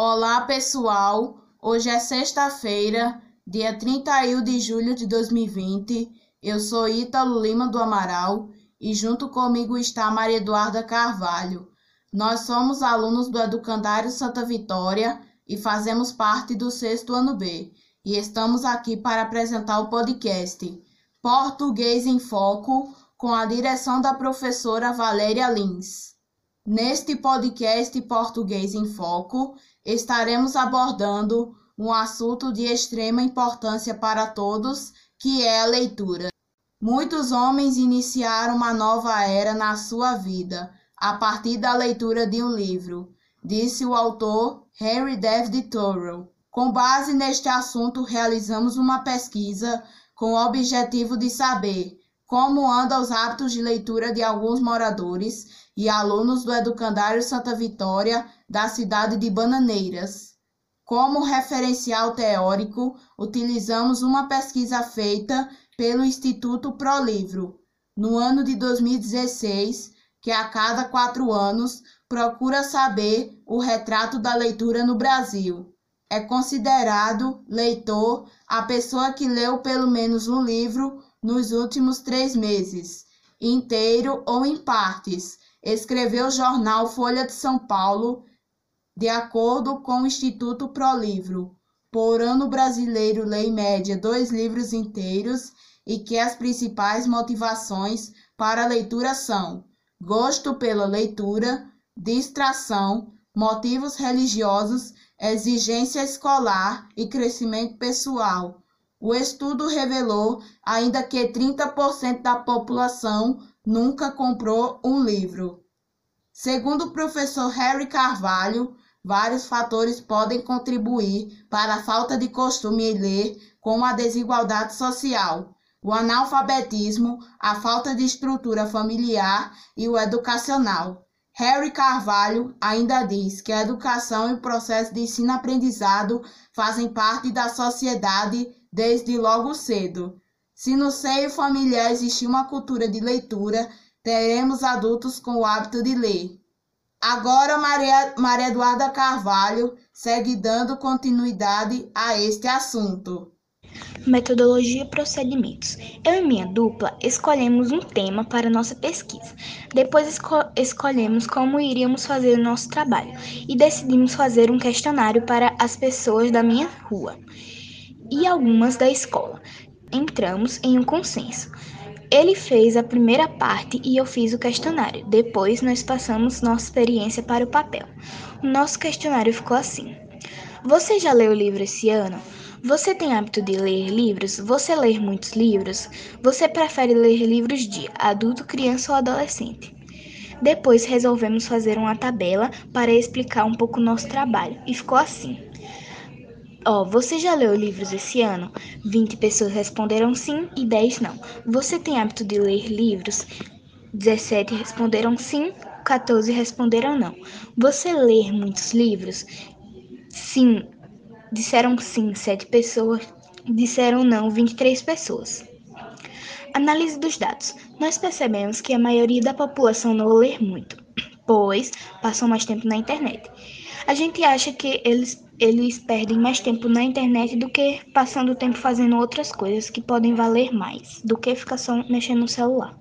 Olá, pessoal! Hoje é sexta-feira, dia 31 de julho de 2020. Eu sou Ítalo Lima do Amaral e junto comigo está Maria Eduarda Carvalho. Nós somos alunos do Educandário Santa Vitória e fazemos parte do sexto ano B. E estamos aqui para apresentar o podcast Português em Foco com a direção da professora Valéria Lins. Neste podcast Português em Foco, estaremos abordando um assunto de extrema importância para todos, que é a leitura. Muitos homens iniciaram uma nova era na sua vida a partir da leitura de um livro, disse o autor Henry David Thoreau. Com base neste assunto, realizamos uma pesquisa com o objetivo de saber como andam os hábitos de leitura de alguns moradores e alunos do Educandário Santa Vitória da cidade de Bananeiras. Como referencial teórico, utilizamos uma pesquisa feita pelo Instituto ProLivro, no ano de 2016, que a cada quatro anos procura saber o retrato da leitura no Brasil. É considerado leitor a pessoa que leu pelo menos um livro nos últimos três meses, inteiro ou em partes, escreveu o jornal Folha de São Paulo, de acordo com o Instituto ProLivro. Por ano brasileiro lê em média dois livros inteiros e que as principais motivações para a leitura são gosto pela leitura, distração, motivos religiosos, exigência escolar e crescimento pessoal. O estudo revelou ainda que 30% da população nunca comprou um livro. Segundo o professor Harry Carvalho, vários fatores podem contribuir para a falta de costume em ler, como a desigualdade social, o analfabetismo, a falta de estrutura familiar e o educacional. Harry Carvalho ainda diz que a educação e o processo de ensino-aprendizado fazem parte da sociedade desde logo cedo. Se no seio familiar existir uma cultura de leitura, teremos adultos com o hábito de ler. Agora, Maria, Maria Eduarda Carvalho segue dando continuidade a este assunto. Metodologia e procedimentos. Eu e minha dupla escolhemos um tema para nossa pesquisa. Depois esco escolhemos como iríamos fazer o nosso trabalho e decidimos fazer um questionário para as pessoas da minha rua e algumas da escola. Entramos em um consenso. Ele fez a primeira parte e eu fiz o questionário. Depois nós passamos nossa experiência para o papel. O nosso questionário ficou assim: Você já leu o livro esse ano? Você tem hábito de ler livros? Você lê muitos livros? Você prefere ler livros de adulto, criança ou adolescente? Depois resolvemos fazer uma tabela para explicar um pouco o nosso trabalho e ficou assim. Ó, oh, você já leu livros esse ano? 20 pessoas responderam sim e 10 não. Você tem hábito de ler livros? 17 responderam sim, 14 responderam não. Você lê muitos livros? Sim, Disseram sim, sete pessoas. Disseram não, 23 pessoas. Análise dos dados. Nós percebemos que a maioria da população não lê muito, pois passam mais tempo na internet. A gente acha que eles, eles perdem mais tempo na internet do que passando tempo fazendo outras coisas que podem valer mais do que ficar só mexendo no celular.